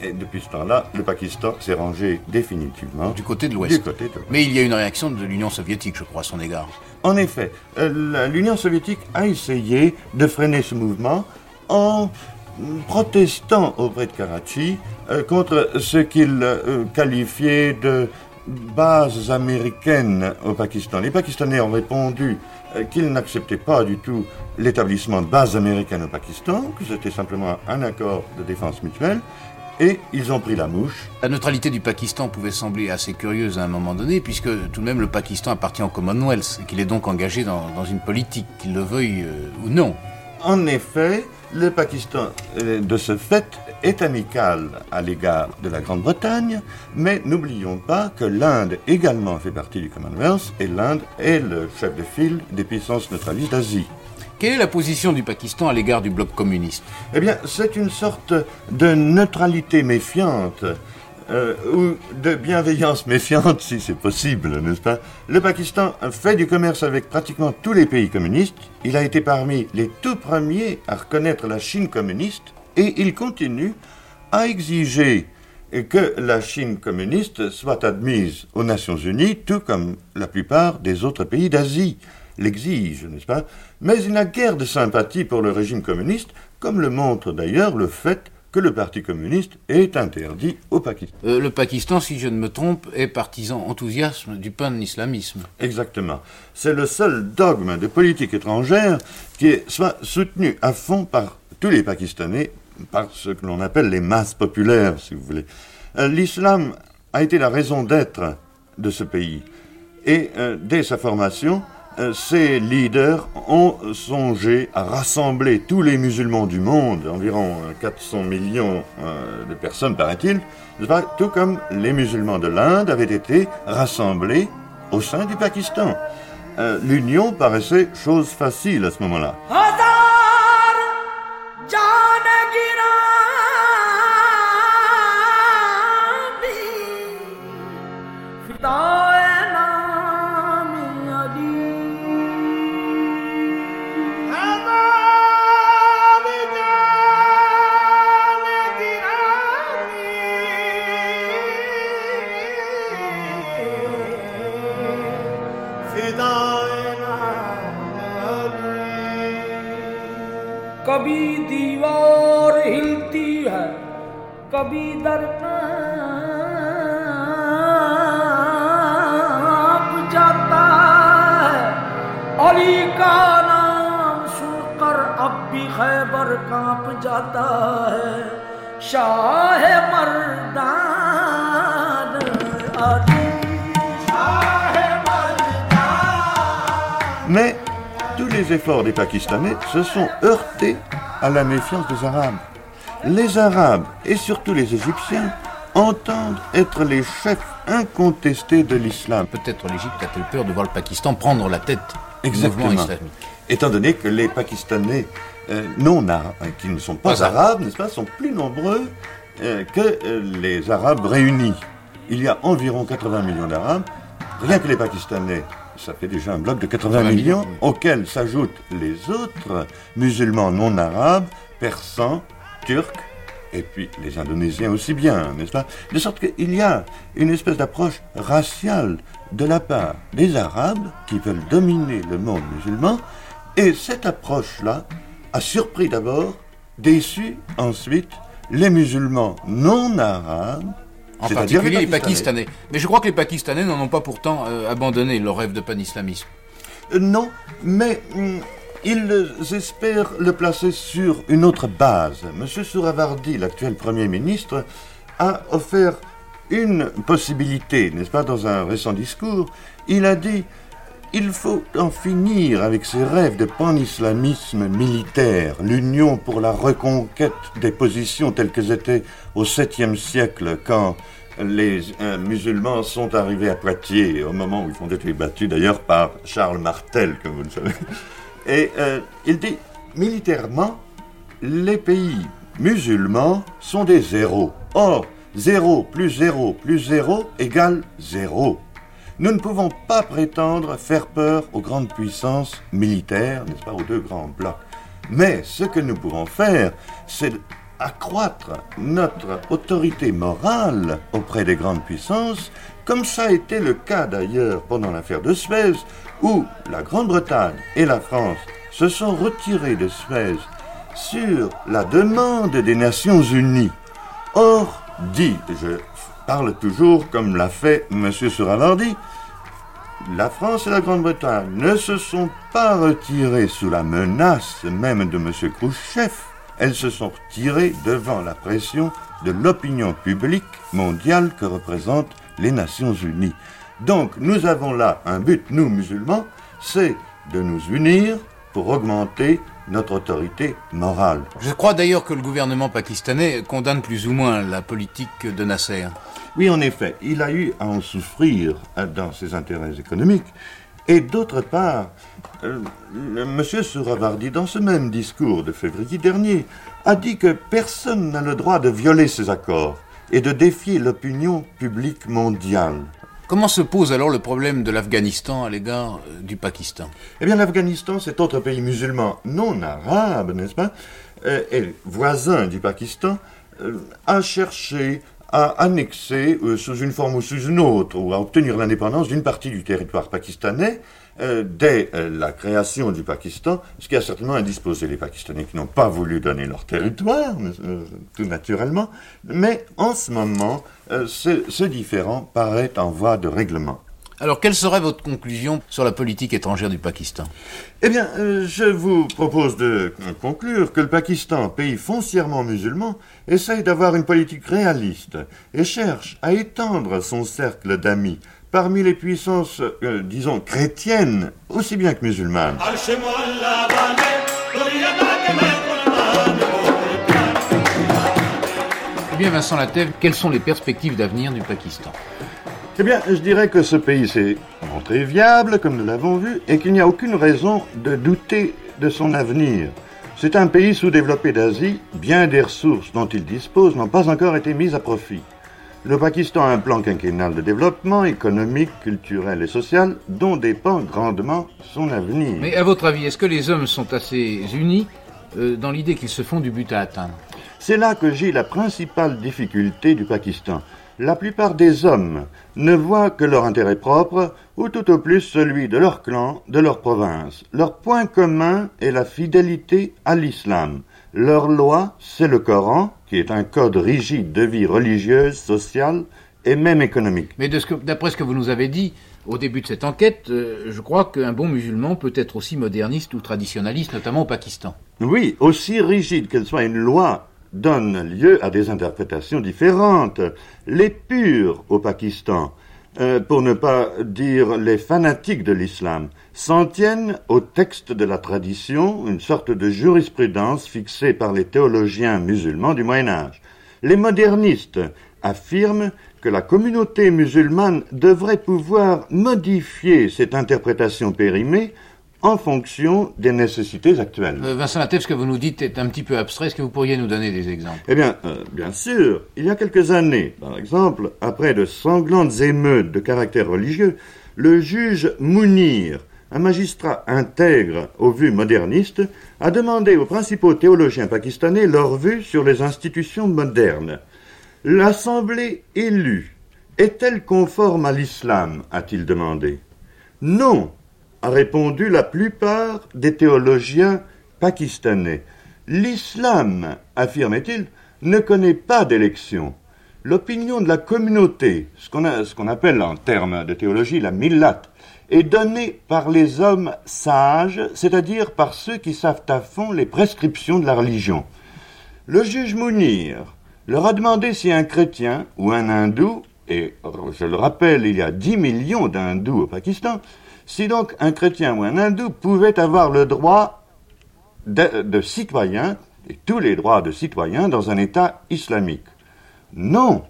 Et depuis ce temps-là, le Pakistan s'est rangé définitivement du côté de l'Ouest. Mais il y a une réaction de l'Union soviétique, je crois, à son égard. En effet, euh, l'Union soviétique a essayé de freiner ce mouvement en protestant auprès de Karachi euh, contre ce qu'il euh, qualifiait de bases américaines au Pakistan. Les Pakistanais ont répondu euh, qu'ils n'acceptaient pas du tout l'établissement de bases américaines au Pakistan, que c'était simplement un accord de défense mutuelle, et ils ont pris la mouche. La neutralité du Pakistan pouvait sembler assez curieuse à un moment donné, puisque tout de même le Pakistan appartient au Commonwealth, et qu'il est donc engagé dans, dans une politique, qu'il le veuille ou non. En effet, le Pakistan, euh, de ce fait, est amical à l'égard de la Grande-Bretagne, mais n'oublions pas que l'Inde également fait partie du Commonwealth et l'Inde est le chef de file des puissances neutralistes d'Asie. Quelle est la position du Pakistan à l'égard du bloc communiste? Eh bien, c'est une sorte de neutralité méfiante euh, ou de bienveillance méfiante, si c'est possible, n'est-ce pas? Le Pakistan fait du commerce avec pratiquement tous les pays communistes. Il a été parmi les tout premiers à reconnaître la Chine communiste et il continue à exiger que la Chine communiste soit admise aux Nations Unies, tout comme la plupart des autres pays d'Asie l'exigent, n'est-ce pas? Mais il n'a guère de sympathie pour le régime communiste, comme le montre d'ailleurs le fait que le Parti communiste est interdit au Pakistan. Euh, le Pakistan, si je ne me trompe, est partisan enthousiasme du pan-islamisme. Exactement. C'est le seul dogme de politique étrangère qui est soit soutenu à fond par tous les Pakistanais, par ce que l'on appelle les masses populaires, si vous voulez. Euh, l'islam a été la raison d'être de ce pays. Et euh, dès sa formation, ces leaders ont songé à rassembler tous les musulmans du monde, environ 400 millions euh, de personnes paraît-il, tout comme les musulmans de l'Inde avaient été rassemblés au sein du Pakistan. Euh, l'union paraissait chose facile à ce moment-là. Mais tous les efforts des Pakistanais se sont heurtés à la méfiance des Arabes. Les Arabes, et surtout les Égyptiens, entendent être les chefs incontestés de l'islam. Peut-être l'Égypte a-t-elle peur de voir le Pakistan prendre la tête Exactement. Étant donné que les Pakistanais non arabes, hein, qui ne sont pas, arabes, n'est-ce pas, sont plus nombreux euh, que euh, les Arabes réunis. Il y a environ 80 millions d'Arabes. Rien que les Pakistanais, ça fait déjà un bloc de 80, millions, auxquels s'ajoutent les autres musulmans non arabes, persans, turcs, et puis les Indonésiens aussi bien, n'est-ce pas De sorte qu'il y a une espèce d'approche raciale de la part des Arabes qui veulent dominer le monde musulman, et cette approche-là a surpris d'abord, déçu ensuite les musulmans non arabes En particulier les Pakistanais. Pakistanais. Mais je crois que les Pakistanais n'en ont pas pourtant euh, abandonné leur rêve de panislamisme. Euh, Non, mais hum, ils espèrent le placer sur une autre base. Monsieur Souravardi, l'actuel Premier ministre, a offert une possibilité, n'est-ce pas, dans un récent discours. Il a dit il faut en finir avec ces rêves de panislamisme militaire, l'union pour la reconquête des positions telles qu'elles étaient au 7e siècle quand les euh, musulmans sont arrivés à Poitiers, au moment où ils ont été battus d'ailleurs par Charles Martel, comme vous le savez. Et euh, il dit, militairement, les pays musulmans sont des zéros. Or, 0 plus 0 plus 0 égale 0. Nous ne pouvons pas prétendre faire peur aux grandes puissances militaires, n'est-ce pas, aux deux grands blocs. Mais ce que nous pouvons faire, c'est accroître notre autorité morale auprès des grandes puissances, comme ça a été le cas d'ailleurs pendant l'affaire de Suez, où la Grande-Bretagne et la France se sont retirées de Suez sur la demande des Nations Unies. Or, dit, je parle toujours comme l'a fait M. Suravardi, la France et la Grande-Bretagne ne se sont pas retirées sous la menace même de M. Khrouchtchev, elles se sont retirées devant la pression de l'opinion publique mondiale que représentent les Nations Unies. Donc nous avons là un but, nous musulmans, c'est de nous unir pour augmenter notre autorité morale. Je crois d'ailleurs que le gouvernement pakistanais condamne plus ou moins la politique de Nasser. Oui, en effet, il a eu à en souffrir euh, dans ses intérêts économiques. Et d'autre part, euh, M. Souravardi, dans ce même discours de février dernier, a dit que personne n'a le droit de violer ces accords et de défier l'opinion publique mondiale. Comment se pose alors le problème de l'Afghanistan à l'égard euh, du Pakistan? Eh bien, l'Afghanistan, cet autre pays musulman non arabe, n'est-ce pas, euh, et voisin du Pakistan, euh, a cherché à annexer, sous une forme ou sous une autre, ou à obtenir l'indépendance d'une partie du territoire pakistanais euh, dès euh, la création du Pakistan, ce qui a certainement indisposé les Pakistanais qui n'ont pas voulu donner leur territoire, euh, tout naturellement. Mais en ce moment, ce, ce différend paraît en voie de règlement. Alors quelle serait votre conclusion sur la politique étrangère du Pakistan? Eh bien, euh, je vous propose de conclure que le Pakistan, pays foncièrement musulman, essaye d'avoir une politique réaliste et cherche à étendre son cercle d'amis parmi les puissances, euh, disons, chrétiennes, aussi bien que musulmanes. Eh bien Vincent Latève, quelles sont les perspectives d'avenir du Pakistan? Eh bien, je dirais que ce pays s'est montré viable, comme nous l'avons vu, et qu'il n'y a aucune raison de douter de son avenir. C'est un pays sous-développé d'Asie, bien des ressources dont il dispose n'ont pas encore été mises à profit. Le Pakistan a un plan quinquennal de développement économique, culturel et social dont dépend grandement son avenir. Mais à votre avis, est-ce que les hommes sont assez unis euh, dans l'idée qu'ils se font du but à atteindre? C'est là que gît la principale difficulté du Pakistan. La plupart des hommes ne voient que leur intérêt propre, ou tout au plus celui de leur clan, de leur province. Leur point commun est la fidélité à l'islam. Leur loi, c'est le Coran, qui est un code rigide de vie religieuse, sociale et même économique. Mais ce d'après ce que vous nous avez dit au début de cette enquête, euh, je crois qu'un bon musulman peut être aussi moderniste ou traditionnaliste, notamment au Pakistan. Oui, aussi rigide qu'elle soit une loi, donne lieu à des interprétations différentes. Les purs au Pakistan, euh, pour ne pas dire les fanatiques de l'islam, s'en tiennent au texte de la tradition, une sorte de jurisprudence fixée par les théologiens musulmans du Moyen Âge. Les modernistes affirment que la communauté musulmane devrait pouvoir modifier cette interprétation périmée en fonction des nécessités actuelles. Euh, Vincent Latève, ce que vous nous dites est un petit peu abstrait. Est-ce que vous pourriez nous donner des exemples? Eh bien, euh, bien sûr, il y a quelques années, par exemple, après de sanglantes émeutes de caractère religieux, le juge Mounir, un magistrat intègre aux vues modernistes, a demandé aux principaux théologiens pakistanais leur vue sur les institutions modernes. L'assemblée élue est-elle conforme à l'islam? a-t-il demandé. Non, a répondu la plupart des théologiens pakistanais. L'islam, affirmait-il, ne connaît pas d'élection. l'opinion de la communauté, ce qu'on appelle en termes de théologie la millat, est donnée par les hommes sages, c'est-à-dire par ceux qui savent à fond les prescriptions de la religion. Le juge Mounir leur a demandé si un chrétien ou un hindou, et je le rappelle, il y a 10 millions d'hindous au Pakistan, si donc un chrétien ou un hindou pouvait avoir le droit de, citoyen, et tous les droits de citoyen dans un État islamique. Non,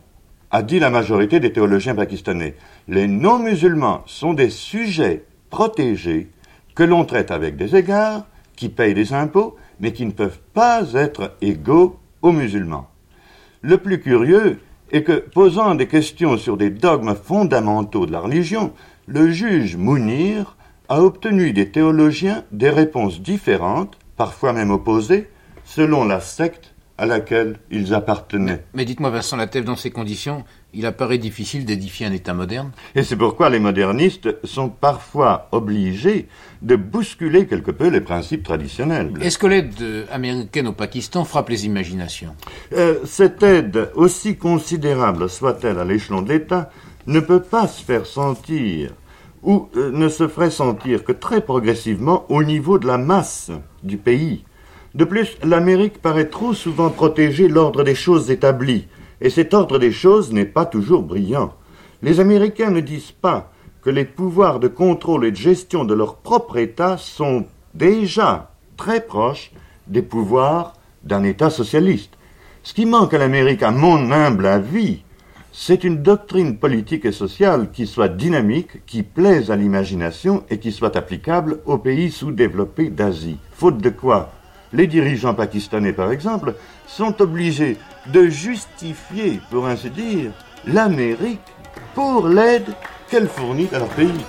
a dit la majorité des théologiens pakistanais. Les non-musulmans sont des sujets protégés que l'on traite avec des égards, qui payent des impôts, mais qui ne peuvent pas être égaux aux musulmans. Le plus curieux est que, posant des questions sur des dogmes fondamentaux de la religion, le juge Mounir a obtenu des théologiens des réponses différentes, parfois même opposées, selon la secte à laquelle ils appartenaient. Mais, dites-moi, Vincent Latève, dans ces conditions, il apparaît difficile d'édifier un État moderne? Et c'est pourquoi les modernistes sont parfois obligés de bousculer quelque peu les principes traditionnels. Est-ce que l'aide américaine au Pakistan frappe les imaginations? Euh, Cette aide, aussi considérable soit-elle à l'échelon de l'État, ne peut pas se faire sentir ou euh, ne se ferait sentir que très progressivement au niveau de la masse du pays. De plus, l'Amérique paraît trop souvent protéger l'ordre des choses établies, et cet ordre des choses n'est pas toujours brillant. Les Américains ne disent pas que les pouvoirs de contrôle et de gestion de leur propre État sont déjà très proches des pouvoirs d'un État socialiste. Ce qui manque à l'Amérique, à mon humble avis, c'est une doctrine politique et sociale qui soit dynamique, qui plaise à l'imagination et qui soit applicable aux pays sous-développés d'Asie. Faute de quoi les dirigeants pakistanais, par exemple, sont obligés de justifier, pour ainsi dire, l'Amérique pour l'aide qu'elle fournit à leur pays.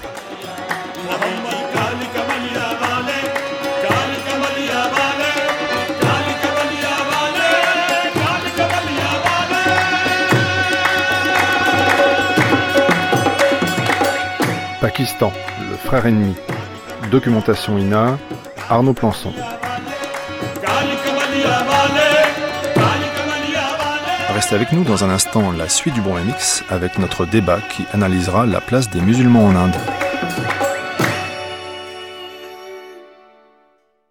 Pakistan, le frère ennemi. Documentation INA, Arnaud Plançon. Restez avec nous dans un instant la suite du bon MX avec notre débat qui analysera la place des musulmans en Inde.